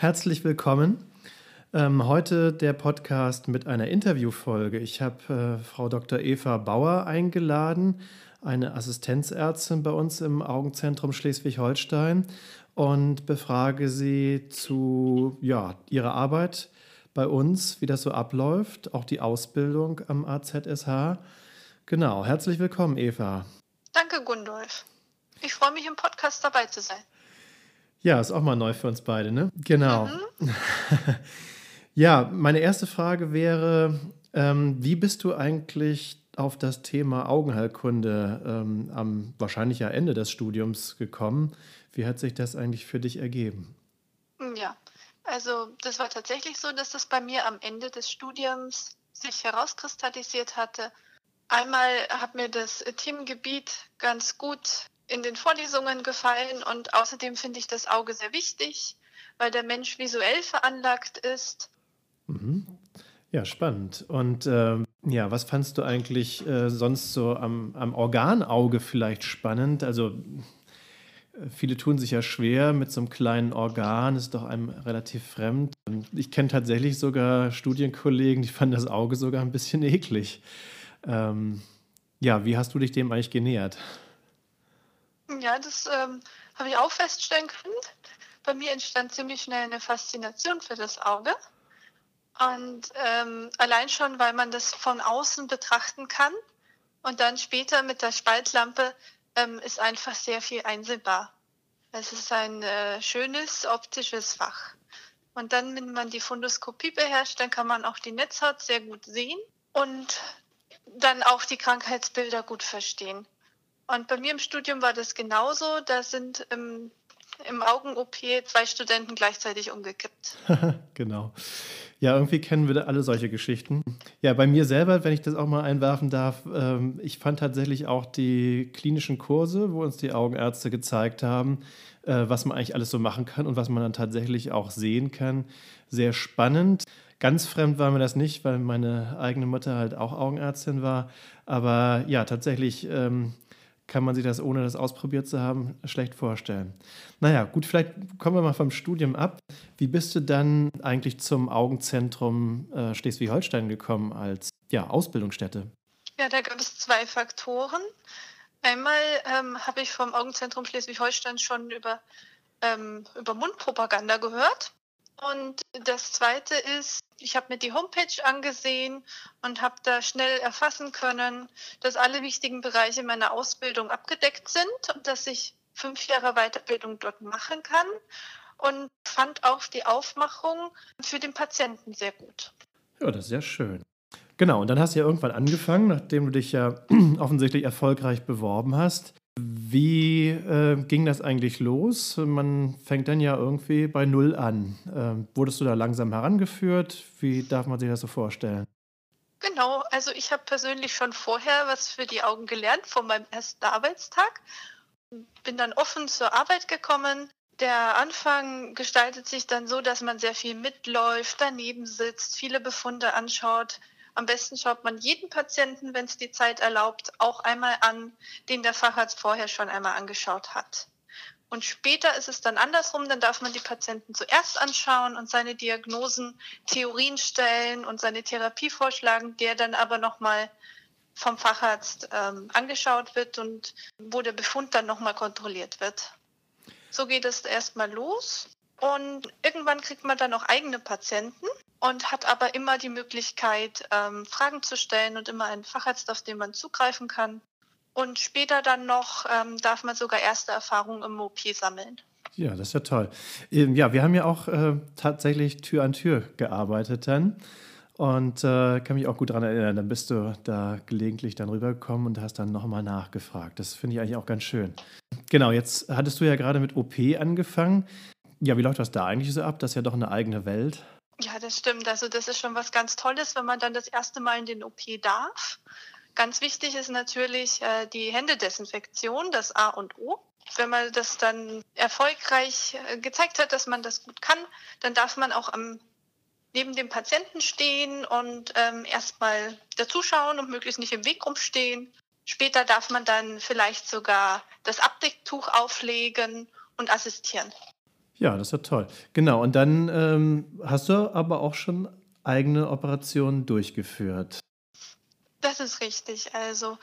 Herzlich willkommen. Ähm, heute der Podcast mit einer Interviewfolge. Ich habe äh, Frau Dr. Eva Bauer eingeladen, eine Assistenzärztin bei uns im Augenzentrum Schleswig-Holstein und befrage sie zu ja, ihrer Arbeit bei uns, wie das so abläuft, auch die Ausbildung am AZSH. Genau, herzlich willkommen, Eva. Danke, Gundolf. Ich freue mich, im Podcast dabei zu sein. Ja, ist auch mal neu für uns beide, ne? Genau. Mhm. ja, meine erste Frage wäre, ähm, wie bist du eigentlich auf das Thema Augenheilkunde ähm, am wahrscheinlich ja Ende des Studiums gekommen? Wie hat sich das eigentlich für dich ergeben? Ja, also das war tatsächlich so, dass das bei mir am Ende des Studiums sich herauskristallisiert hatte. Einmal hat mir das Themengebiet ganz gut in den Vorlesungen gefallen und außerdem finde ich das Auge sehr wichtig, weil der Mensch visuell veranlagt ist. Mhm. Ja, spannend. Und ähm, ja, was fandst du eigentlich äh, sonst so am, am Organauge vielleicht spannend? Also äh, viele tun sich ja schwer mit so einem kleinen Organ, ist doch einem relativ fremd. Ich kenne tatsächlich sogar Studienkollegen, die fanden das Auge sogar ein bisschen eklig. Ähm, ja, wie hast du dich dem eigentlich genähert? Ja, das ähm, habe ich auch feststellen können. Bei mir entstand ziemlich schnell eine Faszination für das Auge. Und ähm, allein schon, weil man das von außen betrachten kann und dann später mit der Spaltlampe ähm, ist einfach sehr viel einsehbar. Es ist ein äh, schönes optisches Fach. Und dann, wenn man die Fundoskopie beherrscht, dann kann man auch die Netzhaut sehr gut sehen und dann auch die Krankheitsbilder gut verstehen. Und bei mir im Studium war das genauso. Da sind im, im Augen-OP zwei Studenten gleichzeitig umgekippt. genau. Ja, irgendwie kennen wir alle solche Geschichten. Ja, bei mir selber, wenn ich das auch mal einwerfen darf, ähm, ich fand tatsächlich auch die klinischen Kurse, wo uns die Augenärzte gezeigt haben, äh, was man eigentlich alles so machen kann und was man dann tatsächlich auch sehen kann, sehr spannend. Ganz fremd war mir das nicht, weil meine eigene Mutter halt auch Augenärztin war. Aber ja, tatsächlich. Ähm, kann man sich das, ohne das ausprobiert zu haben, schlecht vorstellen. Naja, gut, vielleicht kommen wir mal vom Studium ab. Wie bist du dann eigentlich zum Augenzentrum äh, Schleswig-Holstein gekommen als ja, Ausbildungsstätte? Ja, da gab es zwei Faktoren. Einmal ähm, habe ich vom Augenzentrum Schleswig-Holstein schon über, ähm, über Mundpropaganda gehört. Und das Zweite ist, ich habe mir die Homepage angesehen und habe da schnell erfassen können, dass alle wichtigen Bereiche meiner Ausbildung abgedeckt sind und dass ich fünf Jahre Weiterbildung dort machen kann und fand auch die Aufmachung für den Patienten sehr gut. Ja, das ist sehr schön. Genau, und dann hast du ja irgendwann angefangen, nachdem du dich ja offensichtlich erfolgreich beworben hast, wie äh, ging das eigentlich los? Man fängt dann ja irgendwie bei Null an. Ähm, wurdest du da langsam herangeführt? Wie darf man sich das so vorstellen? Genau, also ich habe persönlich schon vorher was für die Augen gelernt von meinem ersten Arbeitstag. Bin dann offen zur Arbeit gekommen. Der Anfang gestaltet sich dann so, dass man sehr viel mitläuft, daneben sitzt, viele Befunde anschaut, am besten schaut man jeden Patienten, wenn es die Zeit erlaubt, auch einmal an, den der Facharzt vorher schon einmal angeschaut hat. Und später ist es dann andersrum, dann darf man die Patienten zuerst anschauen und seine Diagnosen, Theorien stellen und seine Therapie vorschlagen, der dann aber nochmal vom Facharzt ähm, angeschaut wird und wo der Befund dann nochmal kontrolliert wird. So geht es erstmal los und irgendwann kriegt man dann auch eigene Patienten und hat aber immer die Möglichkeit, ähm, Fragen zu stellen und immer einen Facharzt, auf den man zugreifen kann. Und später dann noch ähm, darf man sogar erste Erfahrungen im OP sammeln. Ja, das ist ja toll. Ähm, ja, wir haben ja auch äh, tatsächlich Tür an Tür gearbeitet dann. Und äh, kann mich auch gut daran erinnern, dann bist du da gelegentlich dann rübergekommen und hast dann nochmal nachgefragt. Das finde ich eigentlich auch ganz schön. Genau, jetzt hattest du ja gerade mit OP angefangen. Ja, wie läuft das da eigentlich so ab? Das ist ja doch eine eigene Welt. Ja, das stimmt. Also das ist schon was ganz Tolles, wenn man dann das erste Mal in den OP darf. Ganz wichtig ist natürlich äh, die Händedesinfektion, das A und O. Wenn man das dann erfolgreich äh, gezeigt hat, dass man das gut kann, dann darf man auch am, neben dem Patienten stehen und ähm, erstmal dazuschauen und möglichst nicht im Weg rumstehen. Später darf man dann vielleicht sogar das Abdecktuch auflegen und assistieren. Ja, das ist toll. Genau, und dann ähm, hast du aber auch schon eigene Operationen durchgeführt. Das ist richtig. Also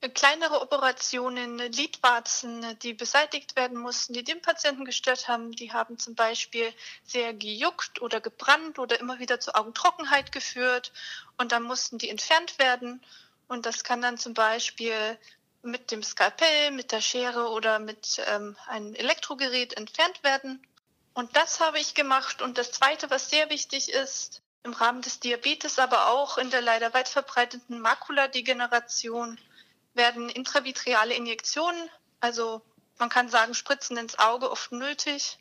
äh, kleinere Operationen, Lidwarzen, die beseitigt werden mussten, die den Patienten gestört haben, die haben zum Beispiel sehr gejuckt oder gebrannt oder immer wieder zur Augentrockenheit geführt und dann mussten die entfernt werden. Und das kann dann zum Beispiel mit dem Skalpell, mit der Schere oder mit ähm, einem Elektrogerät entfernt werden. Und das habe ich gemacht. Und das Zweite, was sehr wichtig ist, im Rahmen des Diabetes, aber auch in der leider weit verbreiteten Makuladegeneration, werden intravitreale Injektionen, also man kann sagen Spritzen ins Auge, oft nötig.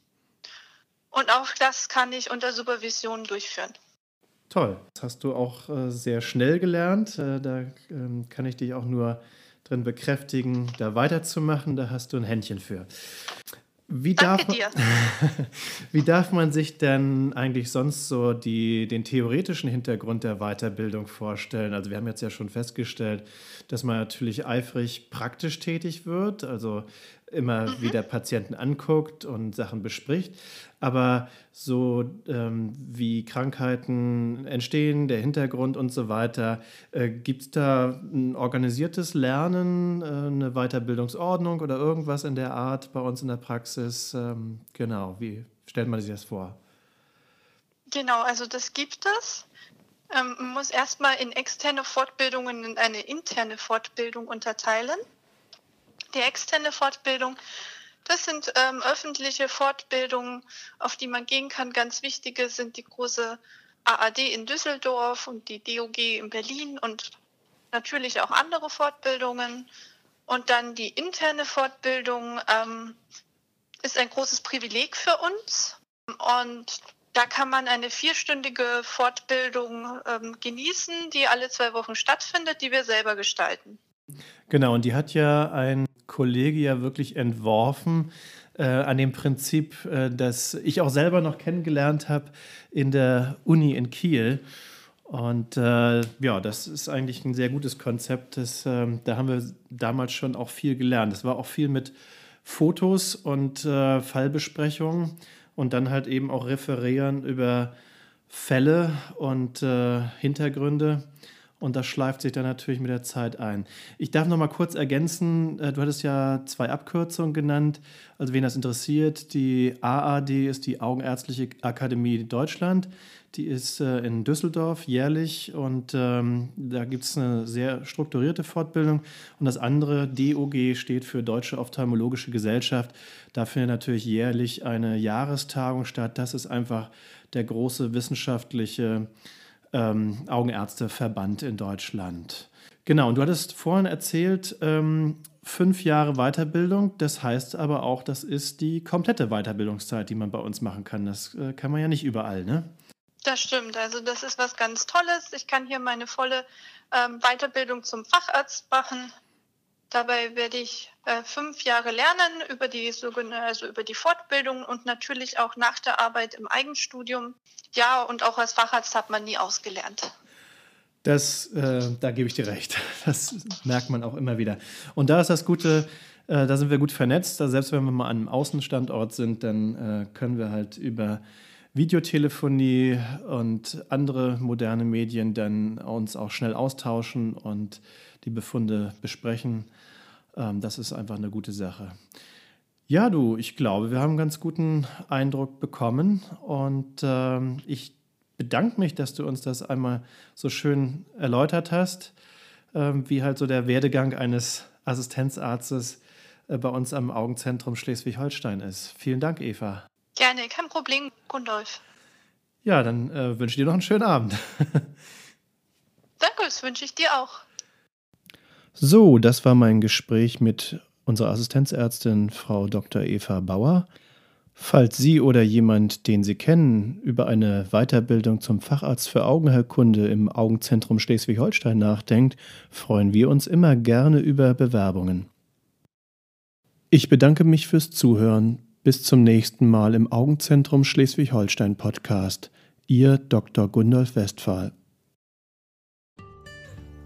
Und auch das kann ich unter Supervision durchführen. Toll, das hast du auch äh, sehr schnell gelernt. Äh, da ähm, kann ich dich auch nur drin bekräftigen, da weiterzumachen. Da hast du ein Händchen für. Wie Danke darf, dir. wie darf man sich denn eigentlich sonst so die, den theoretischen Hintergrund der Weiterbildung vorstellen? Also wir haben jetzt ja schon festgestellt, dass man natürlich eifrig praktisch tätig wird, also immer mhm. wieder Patienten anguckt und Sachen bespricht. Aber so ähm, wie Krankheiten entstehen, der Hintergrund und so weiter, äh, gibt es da ein organisiertes Lernen, äh, eine Weiterbildungsordnung oder irgendwas in der Art bei uns in der Praxis? Ähm, genau, wie stellt man sich das vor? Genau, also das gibt es. Ähm, man muss erstmal in externe Fortbildungen in eine interne Fortbildung unterteilen. Die externe Fortbildung das sind ähm, öffentliche Fortbildungen, auf die man gehen kann. Ganz wichtige sind die große AAD in Düsseldorf und die DOG in Berlin und natürlich auch andere Fortbildungen. Und dann die interne Fortbildung ähm, ist ein großes Privileg für uns. Und da kann man eine vierstündige Fortbildung ähm, genießen, die alle zwei Wochen stattfindet, die wir selber gestalten. Genau, und die hat ja ein Kollege ja wirklich entworfen äh, an dem Prinzip, äh, das ich auch selber noch kennengelernt habe in der Uni in Kiel. Und äh, ja, das ist eigentlich ein sehr gutes Konzept. Das, ähm, da haben wir damals schon auch viel gelernt. Das war auch viel mit Fotos und äh, Fallbesprechungen und dann halt eben auch referieren über Fälle und äh, Hintergründe. Und das schleift sich dann natürlich mit der Zeit ein. Ich darf noch mal kurz ergänzen, äh, du hattest ja zwei Abkürzungen genannt. Also wen das interessiert, die AAD ist die Augenärztliche Akademie Deutschland. Die ist äh, in Düsseldorf jährlich und ähm, da gibt es eine sehr strukturierte Fortbildung. Und das andere, DOG, steht für Deutsche Ophthalmologische Gesellschaft. Da findet natürlich jährlich eine Jahrestagung statt. Das ist einfach der große wissenschaftliche ähm, Augenärzteverband in Deutschland. Genau, und du hattest vorhin erzählt, ähm, fünf Jahre Weiterbildung. Das heißt aber auch, das ist die komplette Weiterbildungszeit, die man bei uns machen kann. Das äh, kann man ja nicht überall, ne? Das stimmt. Also das ist was ganz Tolles. Ich kann hier meine volle ähm, Weiterbildung zum Facharzt machen. Dabei werde ich äh, fünf Jahre lernen über die also über die Fortbildung und natürlich auch nach der Arbeit im Eigenstudium. Ja, und auch als Facharzt hat man nie ausgelernt. Das, äh, da gebe ich dir recht. Das merkt man auch immer wieder. Und da ist das Gute, äh, da sind wir gut vernetzt. Also selbst wenn wir mal an einem Außenstandort sind, dann äh, können wir halt über Videotelefonie und andere moderne Medien dann uns auch schnell austauschen und die Befunde besprechen. Ähm, das ist einfach eine gute Sache. Ja, du, ich glaube, wir haben einen ganz guten Eindruck bekommen und ähm, ich bedanke mich, dass du uns das einmal so schön erläutert hast, ähm, wie halt so der Werdegang eines Assistenzarztes äh, bei uns am Augenzentrum Schleswig-Holstein ist. Vielen Dank, Eva. Gerne, kein Problem, Gundolf. Ja, dann äh, wünsche ich dir noch einen schönen Abend. Danke, das wünsche ich dir auch. So, das war mein Gespräch mit unserer Assistenzärztin Frau Dr. Eva Bauer. Falls Sie oder jemand, den Sie kennen, über eine Weiterbildung zum Facharzt für Augenheilkunde im Augenzentrum Schleswig-Holstein nachdenkt, freuen wir uns immer gerne über Bewerbungen. Ich bedanke mich fürs Zuhören. Bis zum nächsten Mal im Augenzentrum Schleswig-Holstein Podcast. Ihr Dr. Gundolf Westphal.